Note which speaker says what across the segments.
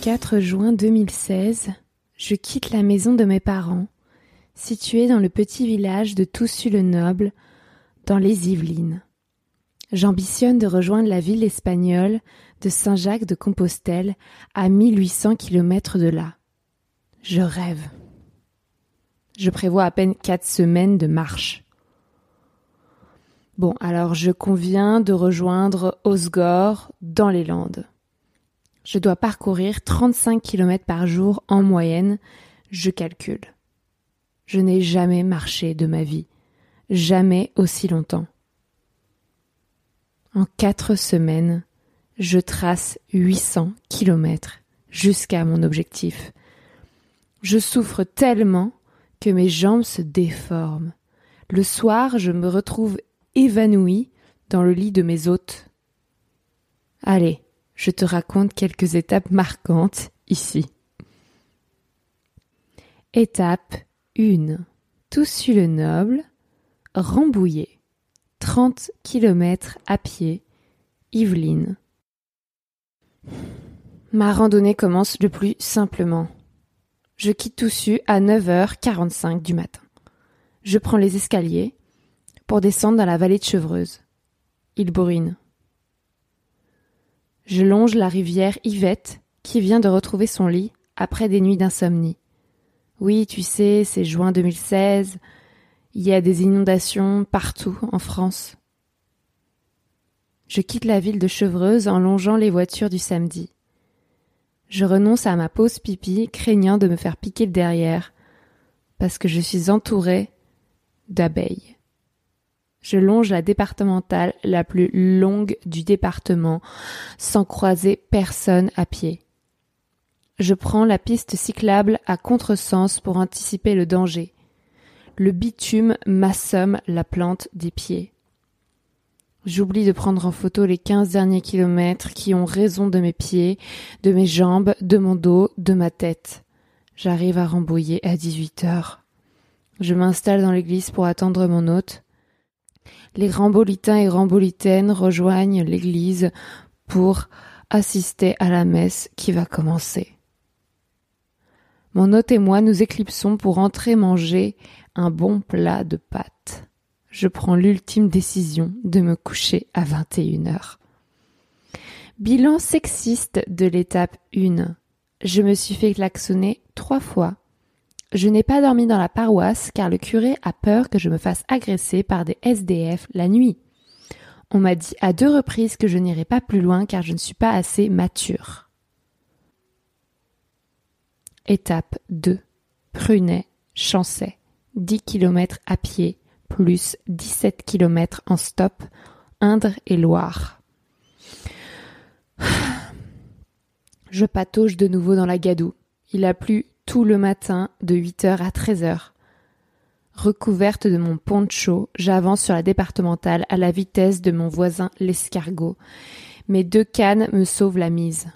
Speaker 1: Le 4 juin 2016, je quitte la maison de mes parents, située dans le petit village de Toussus-le-Noble, dans les Yvelines. J'ambitionne de rejoindre la ville espagnole de Saint-Jacques de Compostelle à 1800 km de là. Je rêve. Je prévois à peine quatre semaines de marche. Bon, alors je conviens de rejoindre Osgore dans les Landes. Je dois parcourir 35 km par jour en moyenne, je calcule. Je n'ai jamais marché de ma vie, jamais aussi longtemps. En quatre semaines, je trace 800 kilomètres jusqu'à mon objectif. Je souffre tellement que mes jambes se déforment. Le soir, je me retrouve évanoui dans le lit de mes hôtes. Allez, je te raconte quelques étapes marquantes ici. Étape 1. Toussus-le-Noble, Rambouillet. 30 km à pied, Yvelines. Ma randonnée commence le plus simplement. Je quitte Toussus à 9h45 du matin. Je prends les escaliers pour descendre dans la vallée de Chevreuse. Il. Je longe la rivière Yvette qui vient de retrouver son lit après des nuits d'insomnie. Oui, tu sais, c'est juin 2016. Il y a des inondations partout en France. Je quitte la ville de Chevreuse en longeant les voitures du samedi. Je renonce à ma pause pipi, craignant de me faire piquer le derrière, parce que je suis entourée d'abeilles. Je longe la départementale la plus longue du département, sans croiser personne à pied. Je prends la piste cyclable à contresens pour anticiper le danger. Le bitume m'assomme la plante des pieds. J'oublie de prendre en photo les quinze derniers kilomètres qui ont raison de mes pieds, de mes jambes, de mon dos, de ma tête. J'arrive à Rambouillet à 18 heures. Je m'installe dans l'église pour attendre mon hôte. Les rambolitains et rambolitaines rejoignent l'église pour assister à la messe qui va commencer. Mon hôte et moi nous éclipsons pour entrer manger un bon plat de pâtes je prends l'ultime décision de me coucher à 21 heures. Bilan sexiste de l'étape 1. Je me suis fait klaxonner trois fois. Je n'ai pas dormi dans la paroisse car le curé a peur que je me fasse agresser par des SDF la nuit. On m'a dit à deux reprises que je n'irai pas plus loin car je ne suis pas assez mature. Étape 2. Prunet, Chancet. 10 km à pied, plus 17 km en stop, Indre et Loire. Je patauge de nouveau dans la gadoue. Il a plu tout le matin de 8h à 13h. Recouverte de mon poncho, j'avance sur la départementale à la vitesse de mon voisin l'escargot. Mes deux cannes me sauvent la mise.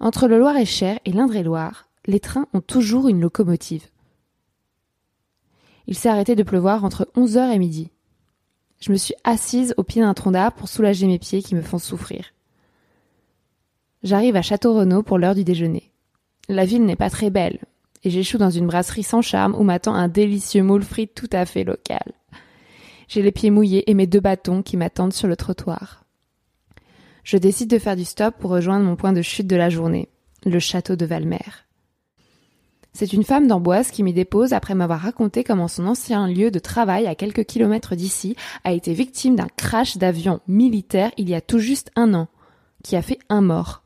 Speaker 1: Entre le Loir-et-Cher et l'Indre-et-Loire, les trains ont toujours une locomotive il s'est arrêté de pleuvoir entre 11h et midi. Je me suis assise au pied d'un tronc d'arbre pour soulager mes pieds qui me font souffrir. J'arrive à Château-Renaud pour l'heure du déjeuner. La ville n'est pas très belle, et j'échoue dans une brasserie sans charme où m'attend un délicieux moule frit tout à fait local. J'ai les pieds mouillés et mes deux bâtons qui m'attendent sur le trottoir. Je décide de faire du stop pour rejoindre mon point de chute de la journée, le château de Valmer. C'est une femme d'Amboise qui m'y dépose après m'avoir raconté comment son ancien lieu de travail à quelques kilomètres d'ici a été victime d'un crash d'avion militaire il y a tout juste un an, qui a fait un mort.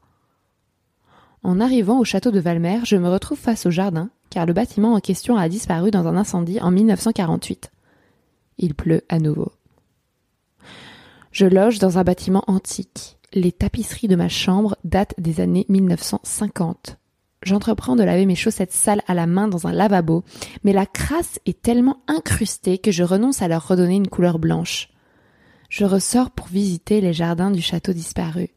Speaker 1: En arrivant au château de Valmer, je me retrouve face au jardin, car le bâtiment en question a disparu dans un incendie en 1948. Il pleut à nouveau. Je loge dans un bâtiment antique. Les tapisseries de ma chambre datent des années 1950. J'entreprends de laver mes chaussettes sales à la main dans un lavabo, mais la crasse est tellement incrustée que je renonce à leur redonner une couleur blanche. Je ressors pour visiter les jardins du château disparu.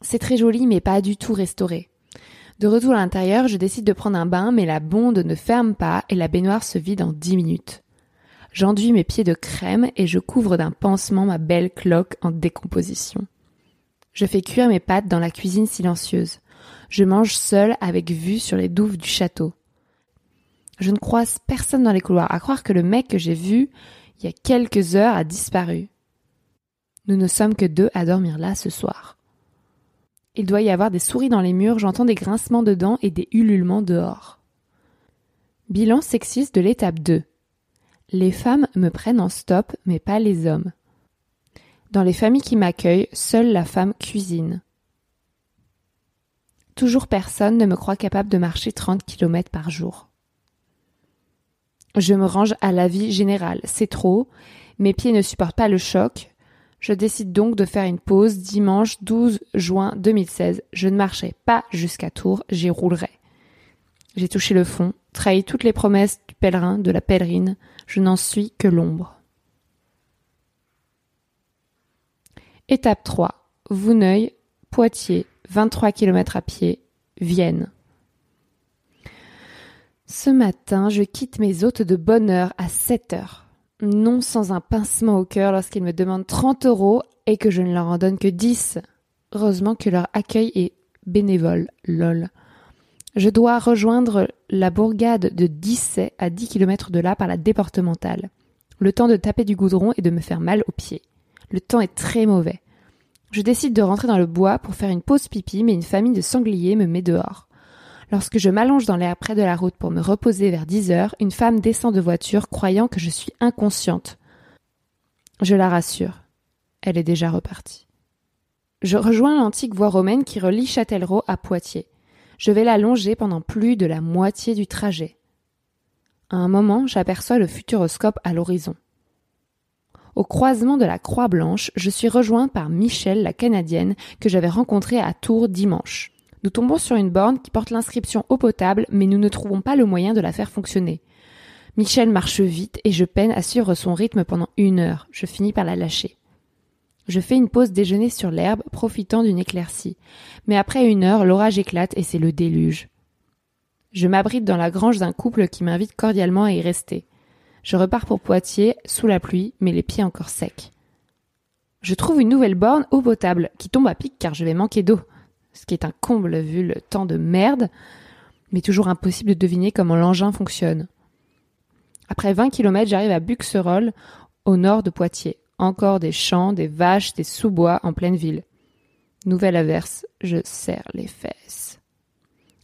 Speaker 1: C'est très joli, mais pas du tout restauré. De retour à l'intérieur, je décide de prendre un bain, mais la bonde ne ferme pas et la baignoire se vide en dix minutes. J'enduis mes pieds de crème et je couvre d'un pansement ma belle cloque en décomposition. Je fais cuire mes pâtes dans la cuisine silencieuse. Je mange seule avec vue sur les douves du château. Je ne croise personne dans les couloirs, à croire que le mec que j'ai vu il y a quelques heures a disparu. Nous ne sommes que deux à dormir là ce soir. Il doit y avoir des souris dans les murs, j'entends des grincements dedans et des ululements dehors. Bilan sexiste de l'étape 2. Les femmes me prennent en stop, mais pas les hommes. Dans les familles qui m'accueillent, seule la femme cuisine. Toujours personne ne me croit capable de marcher 30 km par jour. Je me range à la vie générale, c'est trop, mes pieds ne supportent pas le choc, je décide donc de faire une pause dimanche 12 juin 2016. Je ne marchais pas jusqu'à Tours, j'y roulerai. J'ai touché le fond, trahi toutes les promesses du pèlerin, de la pèlerine, je n'en suis que l'ombre. Étape 3. Vouneuil, Poitiers, 23 km à pied, Vienne. Ce matin, je quitte mes hôtes de bonne heure à 7 heures non sans un pincement au cœur lorsqu'ils me demandent 30 euros et que je ne leur en donne que 10. Heureusement que leur accueil est bénévole, lol. Je dois rejoindre la bourgade de Dissay à 10 km de là par la départementale. Le temps de taper du goudron et de me faire mal aux pieds. Le temps est très mauvais. Je décide de rentrer dans le bois pour faire une pause pipi, mais une famille de sangliers me met dehors. Lorsque je m'allonge dans l'air près de la route pour me reposer vers dix heures, une femme descend de voiture croyant que je suis inconsciente. Je la rassure. Elle est déjà repartie. Je rejoins l'antique voie romaine qui relie Châtellerault à Poitiers. Je vais la longer pendant plus de la moitié du trajet. À un moment, j'aperçois le futuroscope à l'horizon. Au croisement de la Croix Blanche, je suis rejoint par Michel, la Canadienne, que j'avais rencontrée à Tours dimanche. Nous tombons sur une borne qui porte l'inscription eau potable, mais nous ne trouvons pas le moyen de la faire fonctionner. Michel marche vite et je peine à suivre son rythme pendant une heure. Je finis par la lâcher. Je fais une pause déjeuner sur l'herbe, profitant d'une éclaircie. Mais après une heure, l'orage éclate et c'est le déluge. Je m'abrite dans la grange d'un couple qui m'invite cordialement à y rester. Je repars pour Poitiers, sous la pluie, mais les pieds encore secs. Je trouve une nouvelle borne eau potable, qui tombe à pic car je vais manquer d'eau ce qui est un comble vu le temps de merde, mais toujours impossible de deviner comment l'engin fonctionne. Après 20 km, j'arrive à Buxerolles, au nord de Poitiers. Encore des champs, des vaches, des sous-bois en pleine ville. Nouvelle averse, je serre les fesses.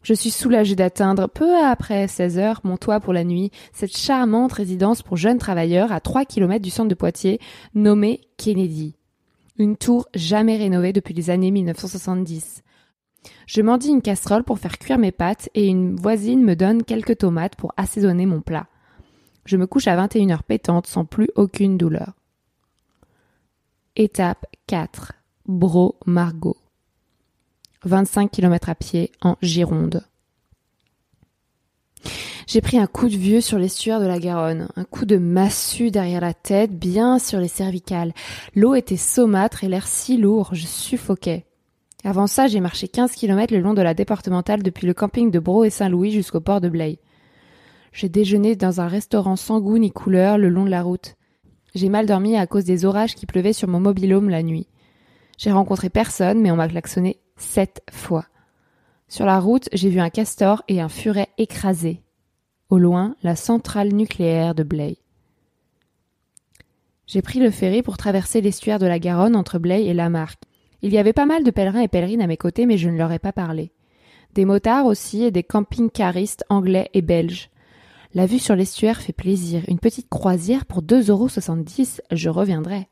Speaker 1: Je suis soulagée d'atteindre, peu après 16 heures, mon toit pour la nuit, cette charmante résidence pour jeunes travailleurs à 3 km du centre de Poitiers, nommée Kennedy. Une tour jamais rénovée depuis les années 1970. Je mendie une casserole pour faire cuire mes pâtes et une voisine me donne quelques tomates pour assaisonner mon plat. Je me couche à 21h pétante sans plus aucune douleur. Étape 4. Bro Margot. 25 km à pied en Gironde. J'ai pris un coup de vieux sur l'estuaire de la Garonne, un coup de massue derrière la tête, bien sur les cervicales. L'eau était saumâtre et l'air si lourd, je suffoquais. Avant ça, j'ai marché 15 km le long de la départementale depuis le camping de Bro et Saint-Louis jusqu'au port de Blaye. J'ai déjeuné dans un restaurant sans goût ni couleur le long de la route. J'ai mal dormi à cause des orages qui pleuvaient sur mon mobilhome la nuit. J'ai rencontré personne, mais on m'a klaxonné sept fois. Sur la route, j'ai vu un castor et un furet écrasé. Au loin, la centrale nucléaire de Blaye. J'ai pris le ferry pour traverser l'estuaire de la Garonne entre Blaye et Lamarque. Il y avait pas mal de pèlerins et pèlerines à mes côtés, mais je ne leur ai pas parlé. Des motards aussi et des camping-caristes anglais et belges. La vue sur l'estuaire fait plaisir. Une petite croisière pour 2,70 euros, je reviendrai.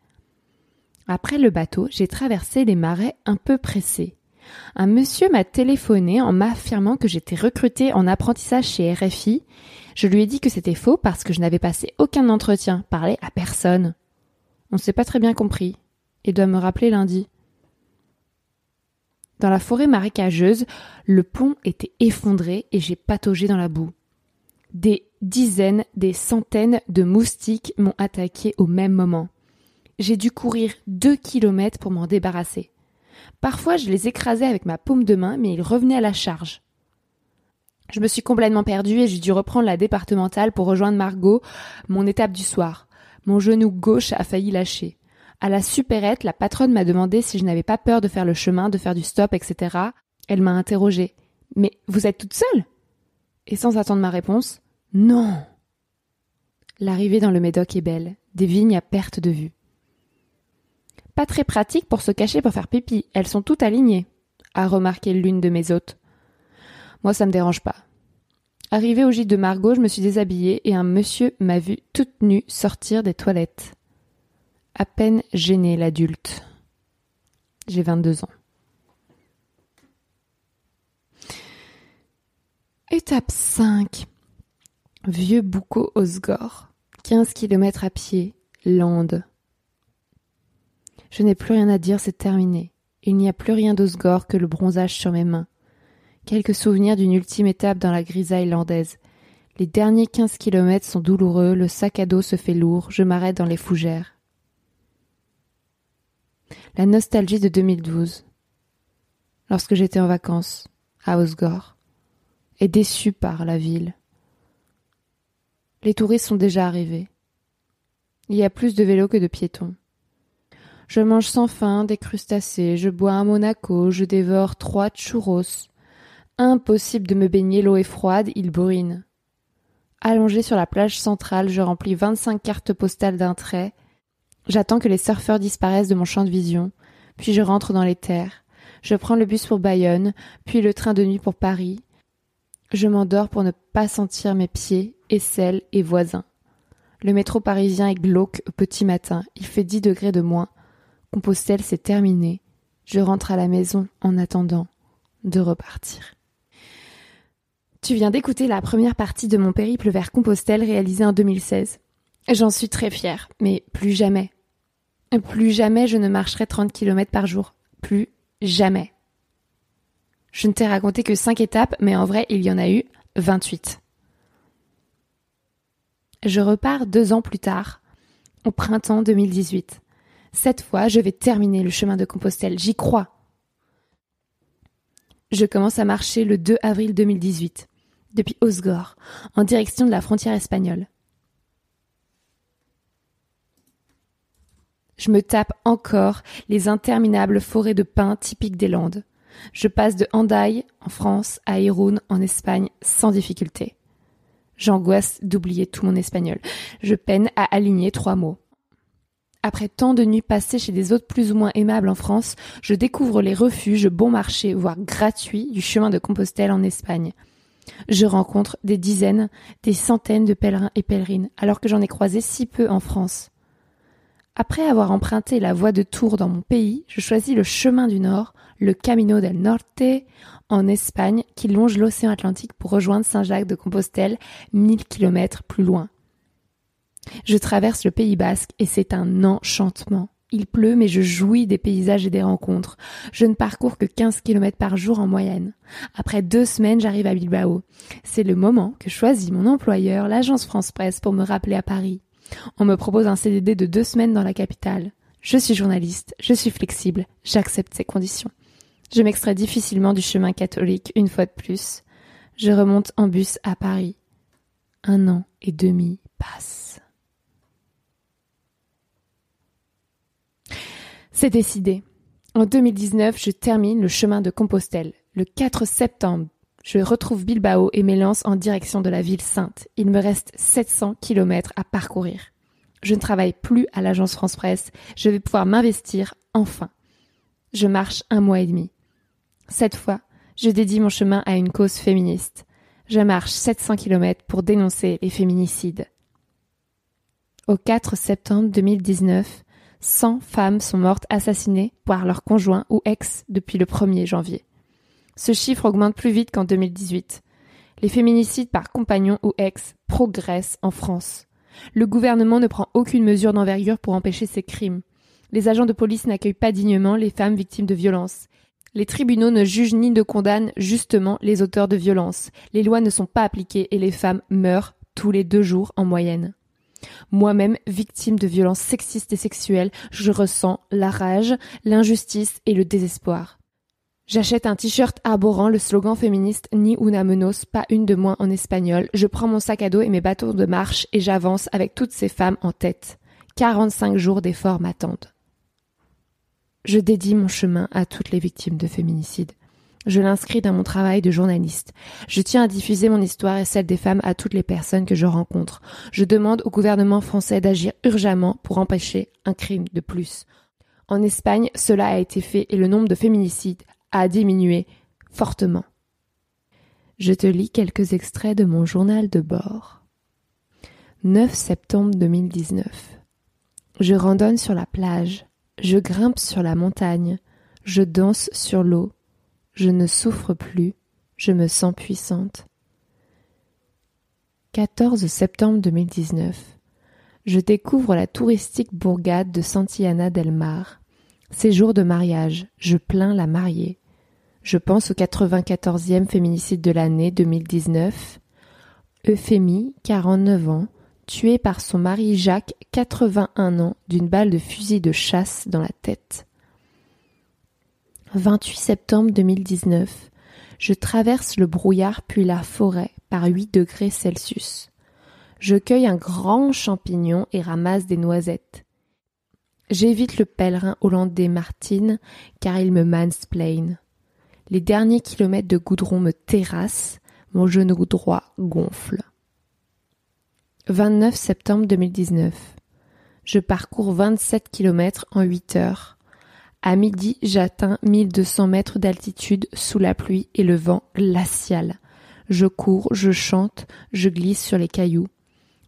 Speaker 1: Après le bateau, j'ai traversé les marais un peu pressés. Un monsieur m'a téléphoné en m'affirmant que j'étais recruté en apprentissage chez RFI. Je lui ai dit que c'était faux parce que je n'avais passé aucun entretien, parlé à personne. On s'est pas très bien compris et doit me rappeler lundi. Dans la forêt marécageuse, le pont était effondré et j'ai pataugé dans la boue. Des dizaines, des centaines de moustiques m'ont attaqué au même moment. J'ai dû courir deux kilomètres pour m'en débarrasser. Parfois, je les écrasais avec ma paume de main, mais ils revenaient à la charge. Je me suis complètement perdue et j'ai dû reprendre la départementale pour rejoindre Margot, mon étape du soir. Mon genou gauche a failli lâcher. À la supérette, la patronne m'a demandé si je n'avais pas peur de faire le chemin, de faire du stop, etc. Elle m'a interrogé. Mais vous êtes toute seule? Et sans attendre ma réponse, non. L'arrivée dans le Médoc est belle, des vignes à perte de vue. Pas très pratique pour se cacher pour faire pipi, elles sont toutes alignées, a remarqué l'une de mes hôtes. Moi, ça me dérange pas. Arrivé au gîte de Margot, je me suis déshabillée et un monsieur m'a vue toute nue sortir des toilettes. À peine gêné l'adulte. J'ai 22 ans. Étape 5. Vieux Boucau Osgore. 15 km à pied. Lande. Je n'ai plus rien à dire, c'est terminé. Il n'y a plus rien d'Osgore que le bronzage sur mes mains. Quelques souvenirs d'une ultime étape dans la grisaille landaise. Les derniers quinze kilomètres sont douloureux, le sac à dos se fait lourd, je m'arrête dans les fougères. La nostalgie de 2012. Lorsque j'étais en vacances, à Osgore, et déçu par la ville. Les touristes sont déjà arrivés. Il y a plus de vélos que de piétons. Je mange sans faim des crustacés, je bois un Monaco, je dévore trois churros, Impossible de me baigner, l'eau est froide, il brune. Allongé sur la plage centrale, je remplis vingt-cinq cartes postales d'un trait. J'attends que les surfeurs disparaissent de mon champ de vision, puis je rentre dans les terres. Je prends le bus pour Bayonne, puis le train de nuit pour Paris. Je m'endors pour ne pas sentir mes pieds, aisselles et voisins. Le métro parisien est glauque au petit matin. Il fait dix degrés de moins. Compostelle, c'est terminé. Je rentre à la maison en attendant de repartir. Tu viens d'écouter la première partie de mon périple vers Compostelle réalisé en 2016. J'en suis très fière, mais plus jamais. Plus jamais je ne marcherai 30 km par jour. Plus jamais. Je ne t'ai raconté que 5 étapes, mais en vrai, il y en a eu 28. Je repars deux ans plus tard, au printemps 2018. Cette fois, je vais terminer le chemin de Compostelle, j'y crois. Je commence à marcher le 2 avril 2018 depuis Osgore, en direction de la frontière espagnole. Je me tape encore les interminables forêts de pins typiques des Landes. Je passe de Handaï, en France, à Irún, en Espagne, sans difficulté. J'angoisse d'oublier tout mon espagnol. Je peine à aligner trois mots. Après tant de nuits passées chez des hôtes plus ou moins aimables en France, je découvre les refuges bon marché, voire gratuits, du chemin de Compostelle en Espagne. Je rencontre des dizaines, des centaines de pèlerins et pèlerines, alors que j'en ai croisé si peu en France. Après avoir emprunté la voie de Tours dans mon pays, je choisis le chemin du Nord, le Camino del Norte, en Espagne, qui longe l'océan Atlantique pour rejoindre Saint-Jacques de Compostelle, mille kilomètres plus loin. Je traverse le Pays basque et c'est un enchantement. Il pleut, mais je jouis des paysages et des rencontres. Je ne parcours que 15 km par jour en moyenne. Après deux semaines, j'arrive à Bilbao. C'est le moment que choisit mon employeur, l'agence France Presse, pour me rappeler à Paris. On me propose un CDD de deux semaines dans la capitale. Je suis journaliste, je suis flexible, j'accepte ces conditions. Je m'extrais difficilement du chemin catholique une fois de plus. Je remonte en bus à Paris. Un an et demi passe. C'est décidé. En 2019, je termine le chemin de Compostelle. Le 4 septembre, je retrouve Bilbao et m'élance en direction de la ville sainte. Il me reste 700 kilomètres à parcourir. Je ne travaille plus à l'agence France Presse. Je vais pouvoir m'investir enfin. Je marche un mois et demi. Cette fois, je dédie mon chemin à une cause féministe. Je marche 700 kilomètres pour dénoncer les féminicides. Au 4 septembre 2019, 100 femmes sont mortes assassinées par leur conjoint ou ex depuis le 1er janvier. Ce chiffre augmente plus vite qu'en 2018. Les féminicides par compagnon ou ex progressent en France. Le gouvernement ne prend aucune mesure d'envergure pour empêcher ces crimes. Les agents de police n'accueillent pas dignement les femmes victimes de violences. Les tribunaux ne jugent ni ne condamnent justement les auteurs de violences. Les lois ne sont pas appliquées et les femmes meurent tous les deux jours en moyenne. Moi-même, victime de violences sexistes et sexuelles, je ressens la rage, l'injustice et le désespoir. J'achète un t-shirt arborant le slogan féministe Ni una menos, pas une de moins en espagnol. Je prends mon sac à dos et mes bâtons de marche et j'avance avec toutes ces femmes en tête. 45 jours d'efforts m'attendent. Je dédie mon chemin à toutes les victimes de féminicide. Je l'inscris dans mon travail de journaliste. Je tiens à diffuser mon histoire et celle des femmes à toutes les personnes que je rencontre. Je demande au gouvernement français d'agir urgemment pour empêcher un crime de plus. En Espagne, cela a été fait et le nombre de féminicides a diminué fortement. Je te lis quelques extraits de mon journal de bord. 9 septembre 2019. Je randonne sur la plage. Je grimpe sur la montagne. Je danse sur l'eau. Je ne souffre plus. Je me sens puissante. 14 septembre 2019. Je découvre la touristique bourgade de Santillana del Mar. Séjour de mariage. Je plains la mariée. Je pense au 94e féminicide de l'année 2019. Euphémie, 49 ans, tuée par son mari Jacques, 81 ans, d'une balle de fusil de chasse dans la tête. 28 septembre 2019. Je traverse le brouillard puis la forêt par 8 degrés Celsius. Je cueille un grand champignon et ramasse des noisettes. J'évite le pèlerin hollandais Martine car il me mansplain. Les derniers kilomètres de goudron me terrassent, mon genou droit gonfle. 29 septembre 2019. Je parcours 27 kilomètres en 8 heures. À midi, j'atteins 1200 mètres d'altitude sous la pluie et le vent glacial. Je cours, je chante, je glisse sur les cailloux.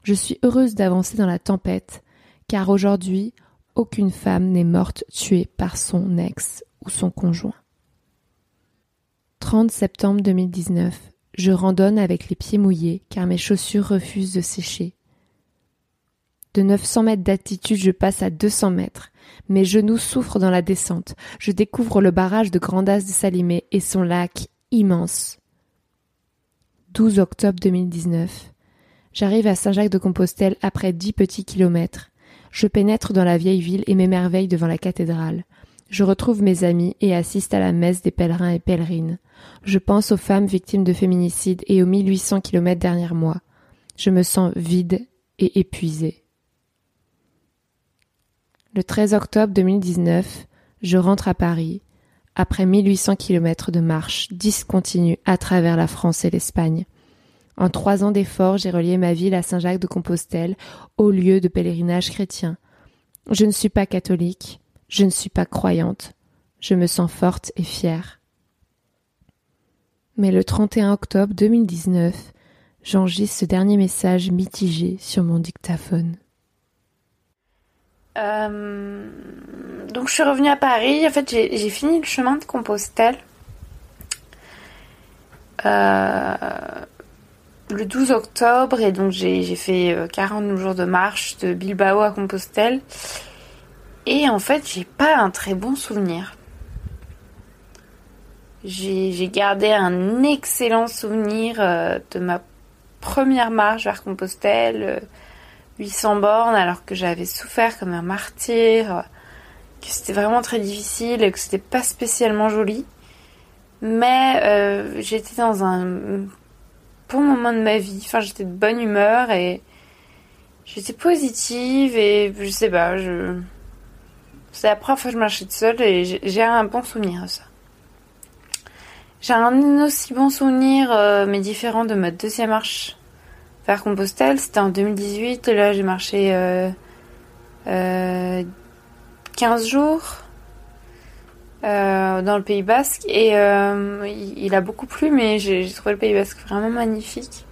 Speaker 1: Je suis heureuse d'avancer dans la tempête, car aujourd'hui, aucune femme n'est morte tuée par son ex ou son conjoint. 30 septembre 2019. Je randonne avec les pieds mouillés car mes chaussures refusent de sécher. De 900 mètres d'altitude, je passe à 200 mètres. Mes genoux souffrent dans la descente. Je découvre le barrage de Grandas de Salimé et son lac immense. 12 octobre 2019. J'arrive à Saint-Jacques-de-Compostelle après dix petits kilomètres. Je pénètre dans la vieille ville et m'émerveille devant la cathédrale. Je retrouve mes amis et assiste à la messe des pèlerins et pèlerines. Je pense aux femmes victimes de féminicide et aux 1800 kilomètres derrière moi. Je me sens vide et épuisée. Le 13 octobre 2019, je rentre à Paris, après 1800 kilomètres de marche discontinue à travers la France et l'Espagne. En trois ans d'efforts, j'ai relié ma ville à Saint-Jacques-de-Compostelle, au lieu de pèlerinage chrétien. Je ne suis pas catholique, je ne suis pas croyante. Je me sens forte et fière. Mais le 31 octobre 2019, j'enregistre ce dernier message mitigé sur mon dictaphone.
Speaker 2: Euh, donc je suis revenue à Paris. En fait, j'ai fini le chemin de Compostelle. Euh, le 12 octobre et donc j'ai fait 40 euh, jours de marche de Bilbao à Compostelle et en fait, j'ai pas un très bon souvenir. J'ai gardé un excellent souvenir euh, de ma première marche vers Compostelle, 800 euh, bornes, alors que j'avais souffert comme un martyr, que c'était vraiment très difficile et que c'était pas spécialement joli. Mais euh, j'étais dans un bon moment de ma vie, enfin j'étais de bonne humeur et j'étais positive et je sais pas, je c'est la première fois que je marchais toute seule et j'ai un bon souvenir de ça. J'ai un aussi bon souvenir, euh, mais différent de ma deuxième marche vers Compostelle. C'était en 2018. Là, j'ai marché euh, 15 euh, jours euh, dans le Pays Basque. Et il, a beaucoup plu, mais j'ai trouvé le Pays Basque vraiment magnifique.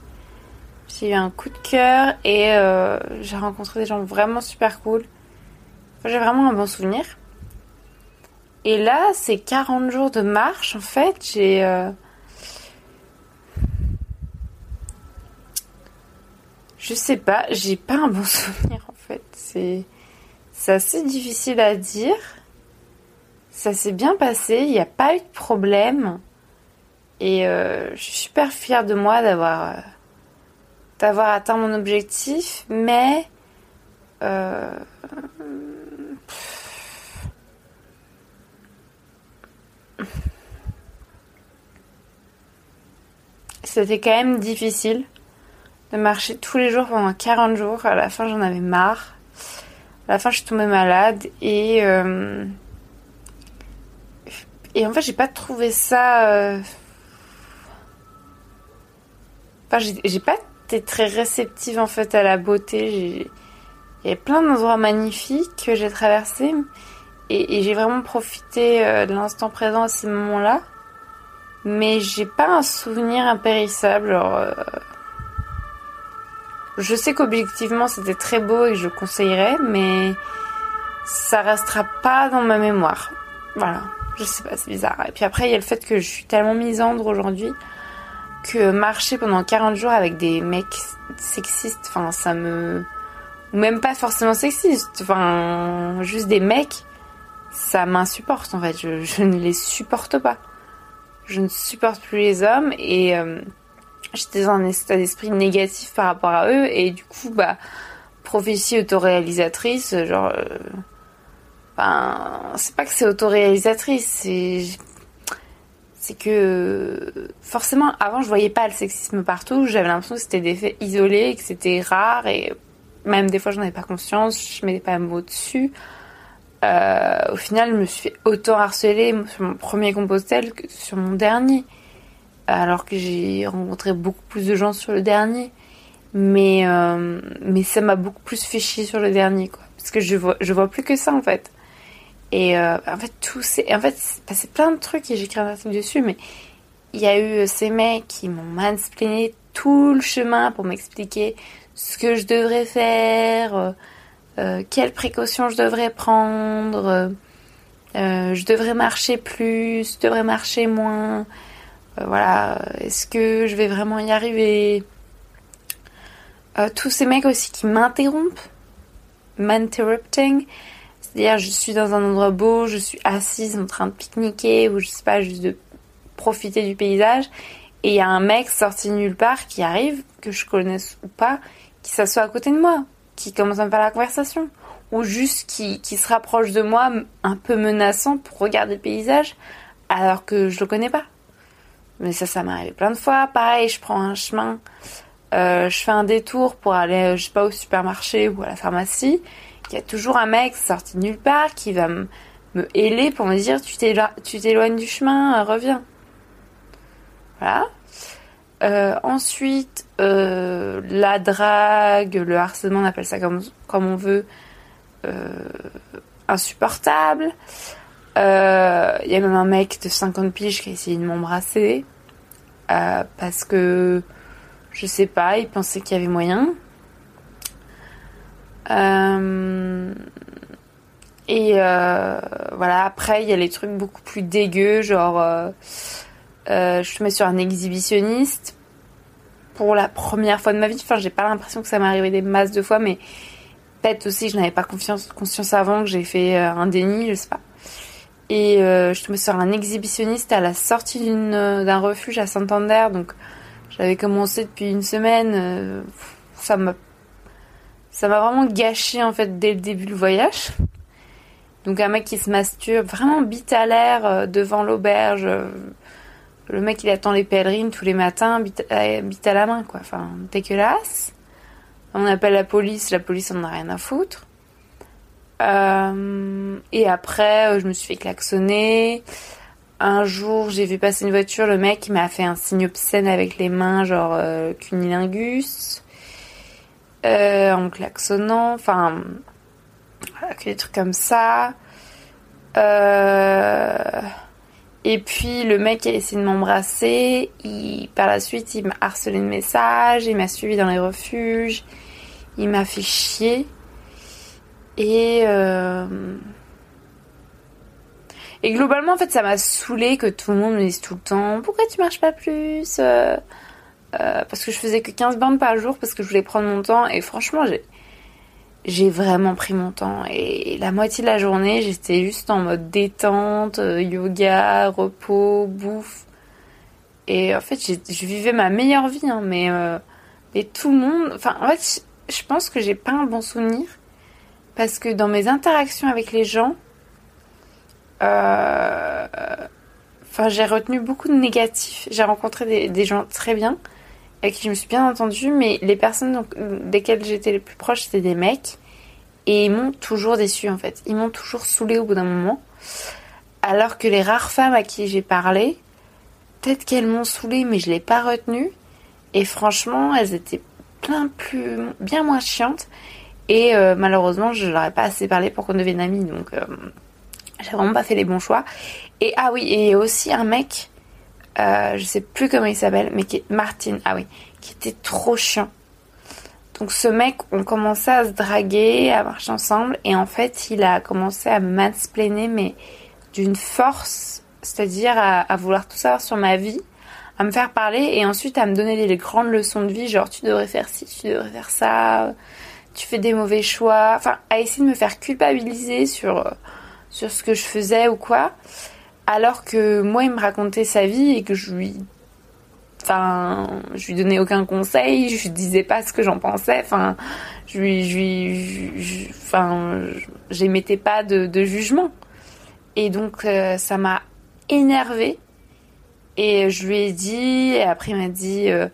Speaker 2: J'ai eu un coup de cœur et j'ai rencontré des gens vraiment super cool. J'ai vraiment un bon souvenir. Et là, ces 40 jours de marche, en fait, j'ai... Euh, je sais pas, j'ai pas un bon souvenir, en fait. C'est... Assez difficile à dire. Ça s'est bien passé, il n'y a pas eu de problème. Et euh, je suis super fière de moi d'avoir... Euh, d'avoir atteint mon objectif, mais... C'était quand même difficile de marcher tous les jours pendant 40 jours. À la fin, j'en avais marre. À la fin, je suis tombée malade et, euh, et en fait, j'ai pas trouvé ça. euh, Enfin, j'ai pas été très réceptive en fait à la beauté. Il y a plein d'endroits magnifiques que j'ai traversés et, et j'ai vraiment profité euh, de l'instant présent à ces moments-là. Mais j'ai pas un souvenir impérissable. Alors, euh, Je sais qu'objectivement c'était très beau et que je conseillerais, mais ça restera pas dans ma mémoire. Voilà, je sais pas, c'est bizarre. Et puis après, il y a le fait que je suis tellement misandre aujourd'hui que marcher pendant 40 jours avec des mecs sexistes, enfin, ça me. Ou même pas forcément sexistes, enfin, juste des mecs, ça m'insupporte en fait. Je, je ne les supporte pas. Je ne supporte plus les hommes et euh, j'étais dans un état d'esprit négatif par rapport à eux et du coup, bah, prophétie autoréalisatrice, genre. euh, Enfin, c'est pas que c'est autoréalisatrice, c'est c'est que forcément avant je voyais pas le sexisme partout, j'avais l'impression que c'était des faits isolés, que c'était rare et même des fois j'en avais pas conscience, je mettais pas un mot dessus. Euh, au final, je me suis autant harceler sur mon premier Compostelle que sur mon dernier, alors que j'ai rencontré beaucoup plus de gens sur le dernier. Mais euh, mais ça m'a beaucoup plus fait chier sur le dernier quoi, parce que je vois je vois plus que ça en fait. Et euh, en fait, tout c'est en fait, c'est plein de trucs et j'ai écrit un article dessus, mais il y a eu euh, ces mecs qui m'ont mansplainé tout le chemin pour m'expliquer ce que je devrais faire, euh, quelles précautions je devrais prendre, euh, je devrais marcher plus, je devrais marcher moins, euh, voilà, est-ce que je vais vraiment y arriver? Tous ces mecs aussi qui m'interrompent, m'interrupting, c'est-à-dire, je suis dans un endroit beau, je suis assise en train de pique-niquer ou je sais pas, juste de profiter du paysage. Et il y a un mec sorti nulle part qui arrive, que je connaisse ou pas, qui s'assoit à côté de moi, qui commence à me faire la conversation. Ou juste qui, qui se rapproche de moi, un peu menaçant pour regarder le paysage, alors que je le connais pas. Mais ça, ça m'est arrivé plein de fois. Pareil, je prends un chemin, euh, je fais un détour pour aller, je sais pas, au supermarché ou à la pharmacie. Il y a toujours un mec sorti de nulle part qui va me, me héler pour me dire tu t'éloignes du chemin, euh, reviens. Voilà. Euh, ensuite, euh, la drague, le harcèlement, on appelle ça comme, comme on veut, euh, insupportable. Euh, Il y a même un mec de 50 piges qui a essayé de m'embrasser euh, parce que je sais pas, il pensait qu'il y avait moyen. Euh, et euh, voilà, après, il y a les trucs beaucoup plus dégueux, genre, euh, euh, je te mets sur un exhibitionniste pour la première fois de ma vie. Enfin, j'ai pas l'impression que ça m'est arrivé des masses de fois, mais peut-être aussi je n'avais pas confiance, conscience avant que j'ai fait euh, un déni, je sais pas. Et euh, je tombais sur un exhibitionniste à la sortie euh, d'un refuge à Santander, donc j'avais commencé depuis une semaine. euh, ça m'a ça m'a vraiment gâché en fait dès le début le voyage. Donc un mec qui se masturbe vraiment bite à l'air euh, devant l'auberge. Euh, Le mec il attend les pèlerines tous les matins, bite à, bite à la main quoi. Enfin dégueulasse. On appelle la police, la police en a rien à foutre. Euh, et après euh, je me suis fait klaxonner. Un jour j'ai vu passer une voiture, le mec m'a fait un signe obscène avec les mains genre euh, cunilingus euh, en klaxonnant, enfin, voilà, des trucs comme ça. Euh, et puis le mec a essayé de m'embrasser, par la suite il m'a harcelé de messages, il m'a suivi dans les refuges, il m'a fait chier. Et, euh, et globalement en fait ça m'a saoulé que tout le monde me dise tout le temps pourquoi tu marches pas plus Euh, euh, parce que je faisais que 15 bornes par jour parce que je voulais prendre mon temps. Et franchement j'ai j'ai vraiment pris mon temps. Et la moitié de la journée j'étais juste en mode détente, euh, yoga, repos, bouffe. Et en fait je vivais ma meilleure vie hein, mais euh, mais tout le monde enfin en fait je pense que j'ai pas un bon souvenir parce que dans mes interactions avec les gens euh, Enfin, j'ai retenu beaucoup de négatifs. J'ai rencontré des gens très bien, avec qui je me suis bien entendue, mais les personnes desquelles j'étais les plus proche, c'était des mecs. Et ils m'ont toujours déçu en fait. Ils m'ont toujours saoulé au bout d'un moment. Alors que les rares femmes à qui j'ai parlé, peut-être qu'elles m'ont saoulée, mais je l'ai pas retenue. Et franchement, elles étaient plein plus, bien moins chiantes. Et euh, malheureusement, je leur ai pas assez parlé pour qu'on devienne amis. Donc, euh, j'ai vraiment pas fait les bons choix. Et ah oui, et aussi un mec, euh, je sais plus comment il s'appelle, mais qui est Martin, ah oui, qui était trop chiant. Donc ce mec, on commençait à se draguer, à marcher ensemble, et en fait, il a commencé à mansplainer, mais d'une force, c'est-à-dire à, vouloir tout savoir sur ma vie, à me faire parler, et ensuite à me donner des grandes leçons de vie, genre tu devrais faire ci, tu devrais faire ça, tu fais des mauvais choix, enfin, à essayer de me faire culpabiliser sur, sur ce que je faisais ou quoi. Alors que moi, il me racontait sa vie et que je lui. Enfin, je lui donnais aucun conseil, je lui disais pas ce que j'en pensais, enfin, je lui. Enfin, j'émettais pas de, jugement. Et donc, euh, ça m'a énervée. Et je lui ai dit, et après, il m'a dit. Euh,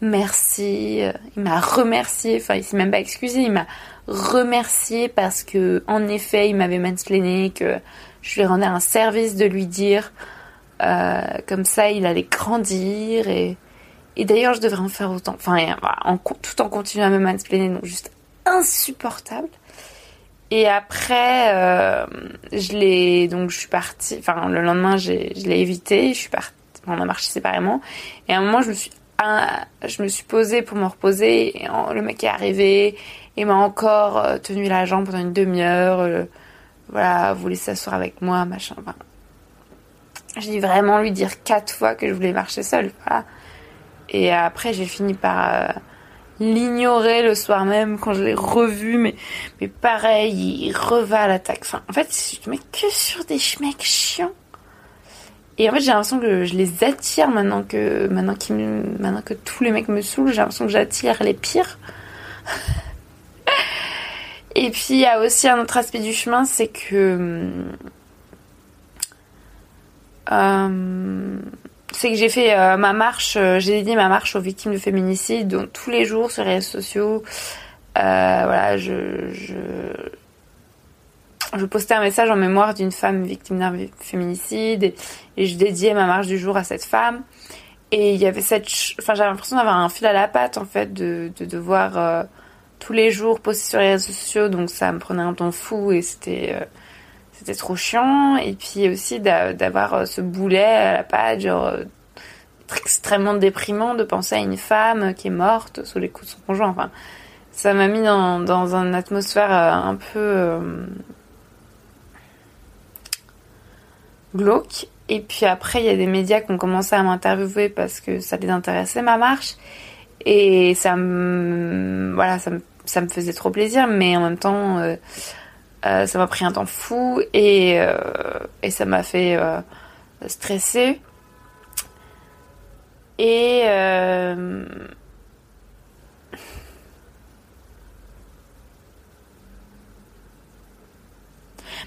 Speaker 2: merci, il m'a remercié, enfin il s'est même pas excusé, il m'a remercié parce que en effet il m'avait mansplainé que je lui rendais un service de lui dire euh, comme ça il allait grandir et, et d'ailleurs je devrais en faire autant. Enfin, en, tout en continuant à me mansplainer, donc juste insupportable. Et après, euh, je l'ai donc je suis partie. Enfin, le lendemain, je l'ai évité. Je suis partie. On a marché séparément. Et à un moment, je me suis, je me suis posée pour me reposer. Et le mec est arrivé et m'a encore euh, tenu la jambe pendant une demi-heure voilà, voulait s'asseoir avec moi, machin. Enfin, j'ai dû vraiment lui dire quatre fois que je voulais marcher seule. Voilà. Et après, j'ai fini par euh, l'ignorer le soir même quand je l'ai revu. Mais, mais pareil, il reva à l'attaque. Enfin, en fait, je mets que sur des mecs chiants. Et en fait, j'ai l'impression que je les attire maintenant que, maintenant, maintenant que tous les mecs me saoulent. J'ai l'impression que j'attire les pires. Et puis il y a aussi un autre aspect du chemin, c'est que euh, c'est que j'ai fait euh, ma marche, euh, j'ai dédié ma marche aux victimes de féminicide, donc tous les jours sur les réseaux sociaux, voilà, je, je, postais un message en mémoire d'une femme victime d'un féminicide et, je dédiais ma marche du jour à cette femme. Et il y avait cette, enfin j'avais l'impression d'avoir un fil à la patte en fait, de, de devoir tous les jours poster sur les réseaux sociaux, donc ça me prenait un temps fou et c'était euh, c'était trop chiant. Et puis aussi d'avoir euh, ce boulet à la patte, genre euh, extrêmement déprimant de penser à une femme qui est morte sous les coups de son conjoint. Enfin, ça m'a mis dans, dans une atmosphère un peu glauque. Et puis après, il y a des médias qui ont commencé à m'interviewer parce que ça les intéressait ma marche. Et ça me, voilà, ça me, ça me faisait trop plaisir, mais en même temps, euh, euh, ça m'a pris un temps fou et, euh, et ça m'a fait stresser. Et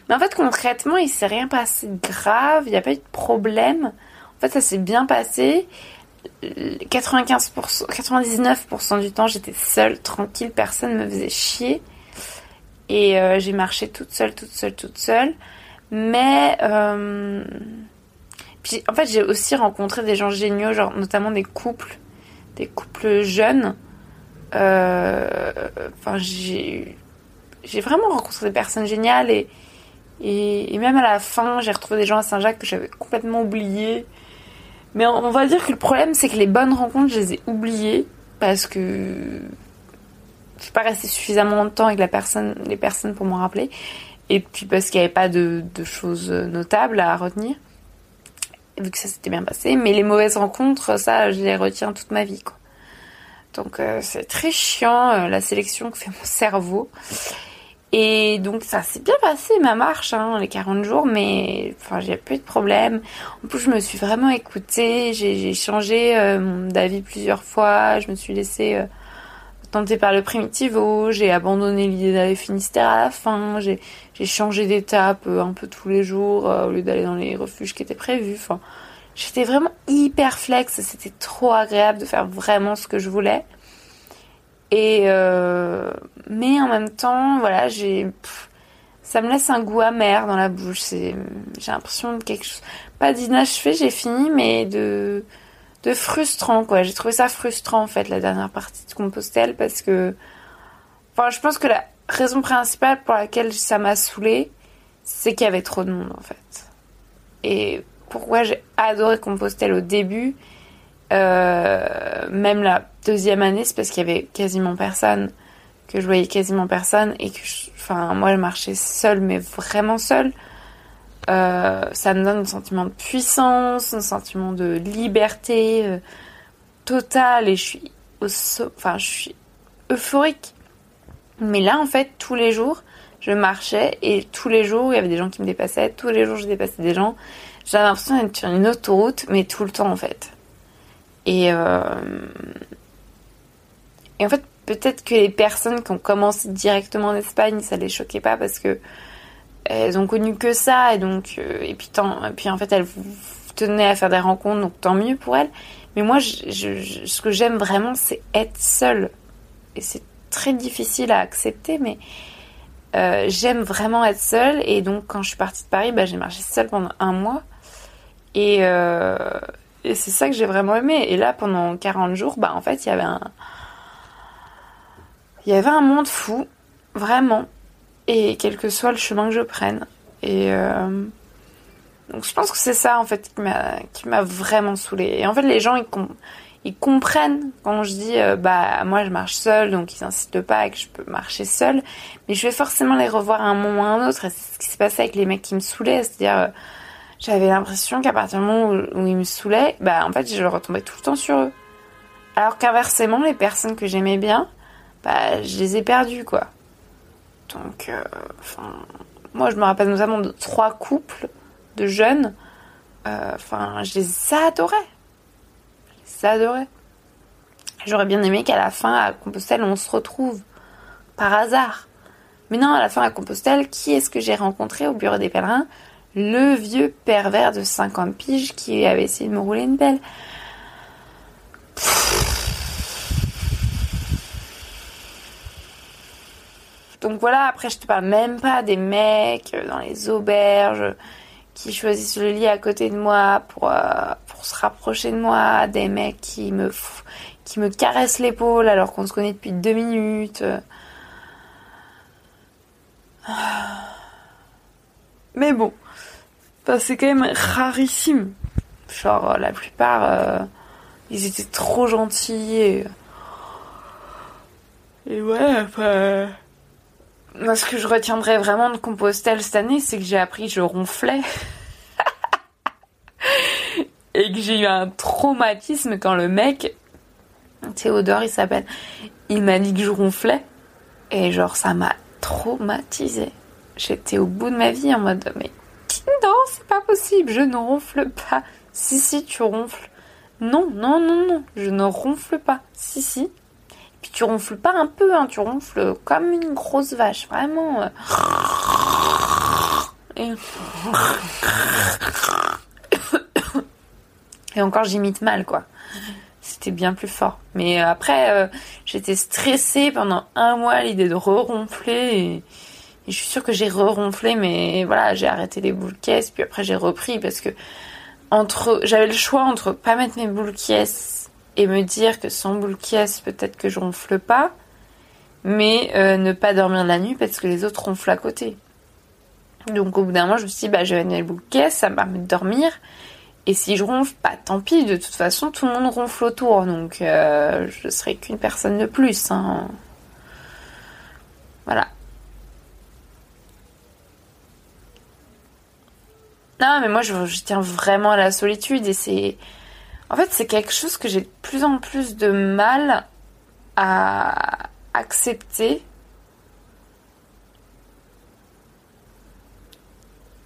Speaker 2: Mais en fait, concrètement, il s'est rien passé de grave, il n'y a pas eu de problème. En fait, ça s'est bien passé. 95%, 99% du temps, j'étais seule, tranquille, personne me faisait chier. Et euh, j'ai marché toute seule, toute seule, toute seule. Mais euh, puis en fait, j'ai aussi rencontré des gens géniaux, genre notamment des couples, des couples jeunes. Euh, j'ai j'ai vraiment rencontré des personnes géniales et, et, et même à la fin, j'ai retrouvé des gens à Saint-Jacques que j'avais complètement oubliés. Mais on va dire que le problème, c'est que les bonnes rencontres, je les ai oubliées parce que je suis pas restée suffisamment de temps avec la personne, les personnes pour m'en rappeler. Et puis parce qu'il n'y avait pas de, choses notables à retenir. Vu que ça s'était bien passé. Mais les mauvaises rencontres, ça, je les retiens toute ma vie. Quoi. Donc euh, c'est très chiant euh, la sélection que fait mon cerveau. Et donc ça s'est bien passé ma marche, hein, les 40 jours, mais enfin j'ai plus de problème. En plus je me suis vraiment écoutée, j'ai changé euh, d'avis plusieurs fois, je me suis laissée euh, tenter par le primitivo, j'ai abandonné l'idée d'aller Finistère à la fin, j'ai changé d'étape euh, un peu tous les jours au lieu d'aller dans les refuges qui étaient prévus. Enfin, j'étais vraiment hyper flex, c'était trop agréable de faire vraiment ce que je voulais. Et euh, mais en même temps, voilà, j'ai ça me laisse un goût amer dans la bouche. C'est, j'ai l'impression de quelque chose, pas d'inachevé, j'ai fini, mais de, de frustrant, quoi. J'ai trouvé ça frustrant, en fait, la dernière partie de Compostelle, parce que, enfin, je pense que la raison principale pour laquelle ça m'a saoulée, c'est qu'il y avait trop de monde, en fait. Et pourquoi j'ai adoré Compostelle au début, euh, même la deuxième année, c'est parce qu'il y avait quasiment personne que je voyais quasiment personne et que, enfin, moi, je marchais seule, mais vraiment seule. Euh, ça me donne un sentiment de puissance, un sentiment de liberté euh, totale et je suis, au enfin, je suis euphorique. Mais là, en fait, tous les jours, je marchais et tous les jours, il y avait des gens qui me dépassaient. Tous les jours, je dépassais des gens. J'avais l'impression d'être sur une autoroute, mais tout le temps, en fait. Et, euh... et en fait, peut-être que les personnes qui ont commencé directement en Espagne, ça les choquait pas parce que elles ont connu que ça et donc euh, et puis tant, puis en fait elles tenaient à faire des rencontres donc tant mieux pour elles. Mais moi, ce que j'aime vraiment, c'est être seule. Et c'est très difficile à accepter, mais euh, j'aime vraiment être seule. Et donc quand je suis partie de Paris, bah, j'ai marché seule pendant un mois. Et, euh, et c'est ça que j'ai vraiment aimé. Et là, pendant 40 jours, bah en fait, il y avait un il y avait un monde fou, vraiment. Et quel que soit le chemin que je prenne. Et euh, donc je pense que c'est ça en fait qui m'a vraiment saoulée. Et en fait les gens ils, ils comprennent quand je dis euh, bah moi je marche seule donc ils insistent pas que je peux marcher seule. Mais je vais forcément les revoir à un moment ou à un autre. Et c'est ce qui s'est passé avec les mecs qui me saoulaient. C'est-à-dire euh, j'avais l'impression qu'à partir du moment où, ils me saoulaient, bah en fait je retombais tout le temps sur eux. Alors qu'inversement les personnes que j'aimais bien, bah, je les ai perdus, quoi. Donc, euh, moi, je me rappelle notamment de trois couples de jeunes. Euh, enfin, je les adorais. Je les. J'aurais bien aimé qu'à la fin, à Compostelle, on se retrouve. Par hasard. Mais non, à la fin, à Compostelle, qui est-ce que j'ai rencontré au bureau des pèlerins? Le vieux pervers de 50 piges qui avait essayé de me rouler une belle. Donc voilà, après je te parle même pas des mecs dans les auberges qui choisissent le lit à côté de moi pour, euh, pour se rapprocher de moi, des mecs qui me, qui me caressent l'épaule alors qu'on se connaît depuis deux minutes. Mais bon, c'est quand même rarissime. Genre la plupart, euh, ils étaient trop gentils et... Et ouais, enfin... Moi, ce que je retiendrai vraiment de Compostelle cette année, c'est que j'ai appris que je ronflais. et que j'ai eu un traumatisme quand le mec, Théodore il s'appelle, il m'a dit que je ronflais. Et genre, ça m'a traumatisé. J'étais au bout de ma vie en mode, mais non, c'est pas possible, je ne ronfle pas. Si, si, tu ronfles. Non, non, non, non, je ne ronfle pas. Si, si, puis tu ronfles pas un peu, hein, tu ronfles comme une grosse vache, vraiment. Euh. Et... Et encore j'imite mal quoi. C'était bien plus fort. Mais euh, après, euh, j'étais stressée pendant un mois l'idée de re-ronfler. Et... je suis sûre que j'ai re-ronflé, mais voilà, j'ai arrêté les boules caisses, puis après j'ai repris parce que entre, j'avais le choix entre pas mettre mes boules caisses et me dire que sans boule caisse, peut-être que je ronfle pas, mais euh, ne pas dormir la nuit parce que les autres ronflent à côté. Donc au bout d'un moment, je me suis dit, bah, je vais mettre les boules caisse, ça me permet de dormir. Et si je ronfle, bah, tant pis, de toute façon, tout le monde ronfle autour, donc euh, je serai qu'une personne de plus. Hein. Voilà. Non, mais moi, je, tiens vraiment à la solitude et c'est en fait, c'est quelque chose que j'ai de plus en plus de mal à accepter.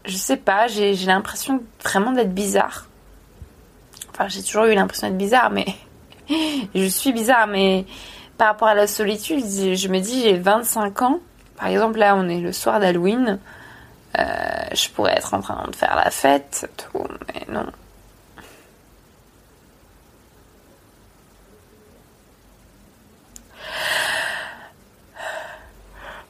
Speaker 2: Je sais pas, j'ai l'impression vraiment d'être bizarre. Enfin, j'ai toujours eu l'impression d'être bizarre, mais je suis bizarre, mais par rapport à la solitude, je me dis j'ai 25 ans. Par exemple, là, on est le soir d'Halloween. Euh, je pourrais être en train de faire la fête, tout, mais non.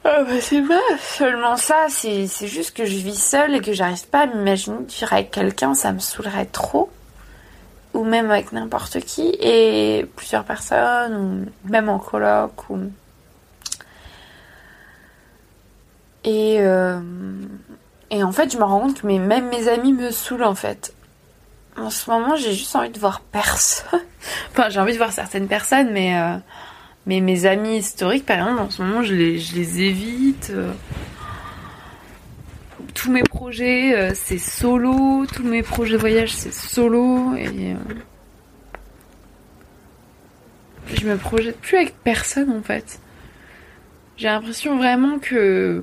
Speaker 2: bah, c'est pas seulement ça, c'est juste que je vis seule et que j'arrive pas à m'imaginer vivre avec quelqu'un, ça me saoulerait trop. Ou même avec n'importe qui, et plusieurs personnes, ou même en coloc, ou... Et, euh, et en fait, je me rends compte que même mes amis me saoulent en fait. En ce moment, j'ai juste envie de voir personne. enfin, j'ai envie de voir certaines personnes, mais, euh, mais mes amis historiques, par exemple, en ce moment, je les, je les évite. Euh. tous mes projets, euh, c'est solo. Tous mes projets voyage, c'est solo. Et je me projette plus avec personne, en fait. J'ai l'impression vraiment que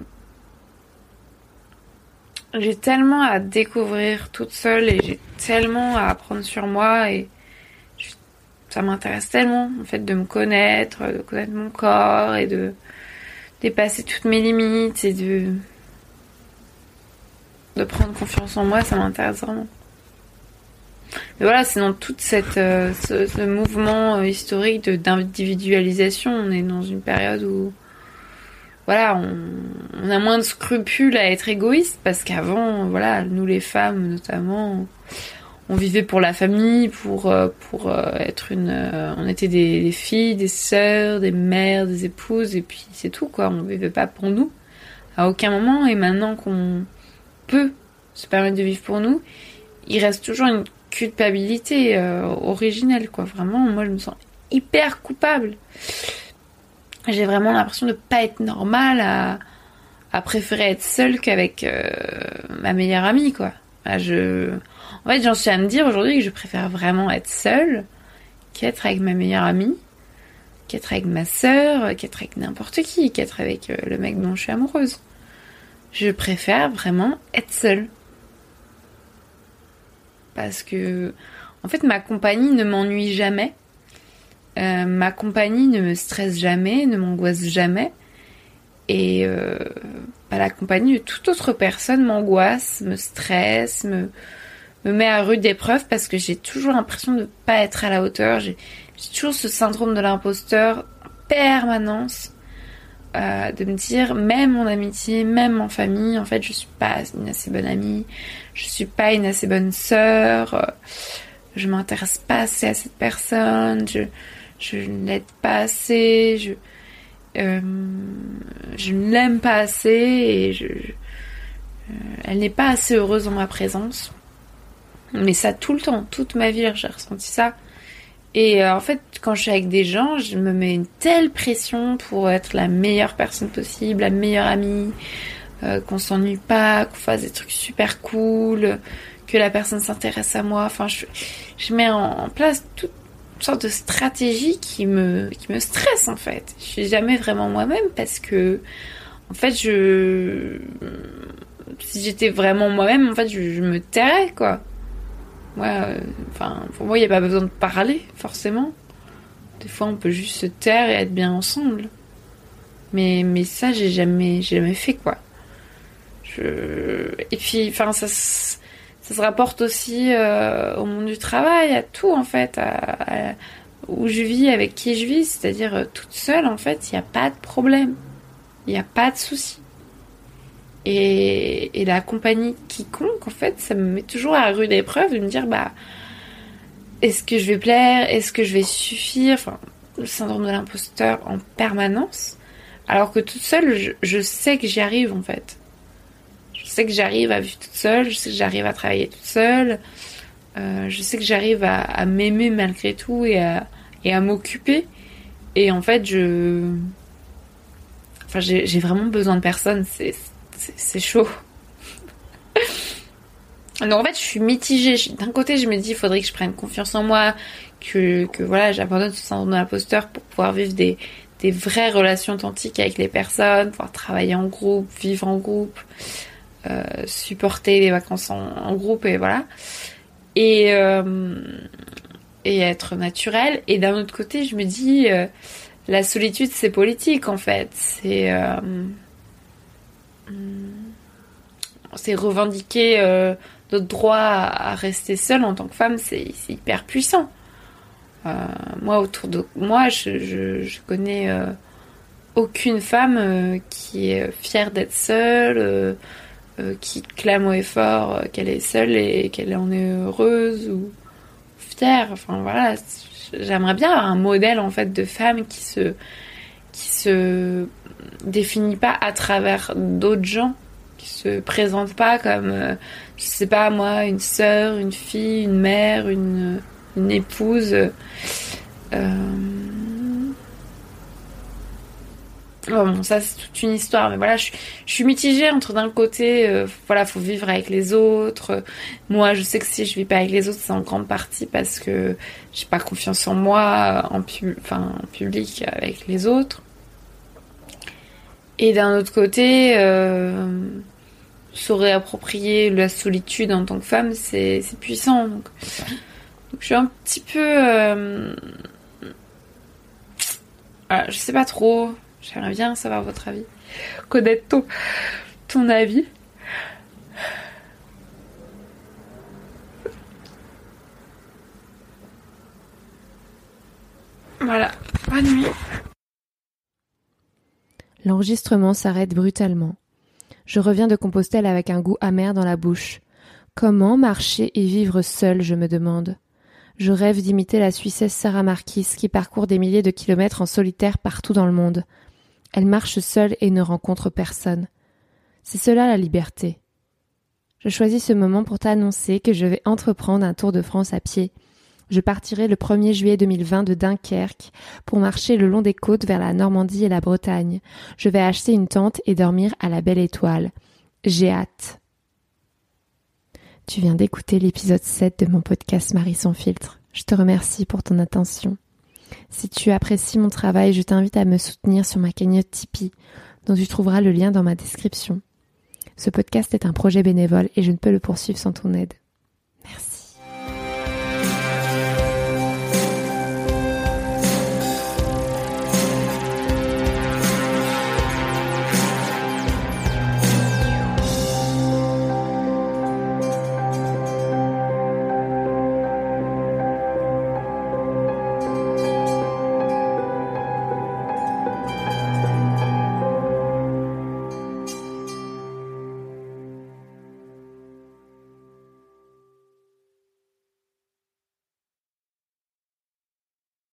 Speaker 2: j'ai tellement à découvrir toute seule et j'ai tellement à apprendre sur moi et ça m'intéresse tellement en fait de me connaître, de connaître mon corps et de dépasser toutes mes limites et de de prendre confiance en moi, ça m'intéresse vraiment. Mais voilà, sinon toute cette euh, ce, mouvement euh, historique d'individualisation, on est dans une période où voilà, on, a moins de scrupules à être égoïste parce qu'avant, voilà, nous les femmes notamment, on vivait pour la famille, pour euh, euh, être une, euh, on était des, filles, des sœurs, des mères, des épouses et puis c'est tout quoi. On vivait pas pour nous à aucun moment et maintenant qu'on peut se permettre de vivre pour nous, il reste toujours une culpabilité originelle quoi. Vraiment, moi je me sens hyper coupable j'ai vraiment l'impression de pas être normale à, préférer être seule qu'avec euh, ma meilleure amie, quoi. je... En fait, j'en suis à me dire aujourd'hui que je préfère vraiment être seule qu'être avec ma meilleure amie, qu'être avec ma sœur, qu'être avec n'importe qui, qu'être avec euh, le mec dont je suis amoureuse. Je préfère vraiment être seule. Parce que, en fait, ma compagnie ne m'ennuie jamais. Euh, ma compagnie ne me stresse jamais, ne m'angoisse jamais. Et euh, bah, la compagnie de toute autre personne m'angoisse, me stresse, me, me met à rude épreuve parce que j'ai toujours l'impression de pas être à la hauteur. J'ai toujours ce syndrome de l'imposteur en permanence. Euh, de me dire, même mon amitié, même en famille, en fait, je suis pas une assez bonne amie, je suis pas une assez bonne sœur, je m'intéresse pas assez à cette personne, je, je ne l'aide pas assez, je, euh, je ne l'aime pas assez et euh, elle n'est pas assez heureuse en ma présence. Mais ça tout le temps, toute ma vie, j'ai ressenti ça. Et euh, en fait, quand je suis avec des gens, je me mets une telle pression pour être la meilleure personne possible, la meilleure amie, qu'on s'ennuie pas, qu'on fasse des trucs super cool, que la personne s'intéresse à moi. Enfin, je, je mets en, place tout, sorte de stratégie qui me, qui me stresse en fait. Je suis jamais vraiment moi-même parce que, en fait, je. Si j'étais vraiment moi-même, en fait, je, me tairais quoi. Euh, pour moi, il n'y a pas besoin de parler, forcément. Des fois, on peut juste se taire et être bien ensemble. Mais, mais ça, j'ai jamais, jamais fait quoi. Je... Et puis, enfin, ça ça se rapporte aussi euh, au monde du travail, à tout en fait, à, où je vis, avec qui je vis, c'est-à-dire euh, toute seule en fait, il n'y a pas de problème, il n'y a pas de souci. Et, et, la compagnie quiconque, en fait, ça me met toujours à rude épreuve de me dire, bah, est-ce que je vais plaire, est-ce que je vais suffire, enfin, le syndrome de l'imposteur en permanence, alors que toute seule, je, je sais que j'y arrive en fait. Je sais que j'arrive à vivre toute seule, je sais que j'arrive à travailler toute seule, euh, je sais que j'arrive à, m'aimer malgré tout et à, m'occuper. Et en fait, je. Enfin, j'ai vraiment besoin de personne, c'est chaud. Donc en fait, je suis mitigée. D'un côté, je me dis, il faudrait que je prenne confiance en moi, que, j'abandonne ce syndrome d'imposteur pour pouvoir vivre des vraies relations authentiques avec les personnes, pouvoir travailler en groupe, vivre en groupe. Euh, supporter les vacances en, groupe et voilà. Et, euh, et être naturel. Et d'un autre côté, je me dis, euh, la solitude, c'est politique en fait. C'est c'est revendiquer notre droit à, rester seule en tant que femme, c'est hyper puissant. moi, autour de moi, je, je connais aucune femme qui est fière d'être seule, qui clame haut et fort qu'elle est seule et qu'elle en est heureuse ou fière. Enfin voilà, j'aimerais bien avoir un modèle en fait de femme qui se qui se définit pas à travers d'autres gens, qui se présente pas comme euh, je sais pas moi une sœur, une fille, une mère, une, une épouse. Euh, bon, ça c'est toute une histoire, mais voilà, je, suis mitigée entre d'un côté, euh, voilà, faut vivre avec les autres. Moi, je sais que si je vis pas avec les autres, c'est en grande partie parce que j'ai pas confiance en moi, en, enfin, en public avec les autres. Et d'un autre côté, euh, se réapproprier la solitude en tant que femme, c'est puissant. Donc, je suis un petit peu, euh, voilà, je sais pas trop. J'aimerais bien savoir votre avis. Connaître ton, avis. Voilà. Bonne nuit.
Speaker 1: L'enregistrement s'arrête brutalement. Je reviens de Compostelle avec un goût amer dans la bouche. Comment marcher et vivre seul, je me demande. Je rêve d'imiter la Suissesse Sarah Marquis qui parcourt des milliers de kilomètres en solitaire partout dans le monde. Elle marche seule et ne rencontre personne. C'est cela la liberté. Je choisis ce moment pour t'annoncer que je vais entreprendre un tour de France à pied. Je partirai le 1er juillet 2020 de Dunkerque pour marcher le long des côtes vers la Normandie et la Bretagne. Je vais acheter une tente et dormir à la belle étoile. J'ai hâte. Tu viens d'écouter l'épisode 7 de mon podcast Marie sans filtre. Je te remercie pour ton attention. Si tu apprécies mon travail, je t'invite à me soutenir sur ma cagnotte Tipeee, dont tu trouveras le lien dans ma description. Ce podcast est un projet bénévole et je ne peux le poursuivre sans ton aide. Merci.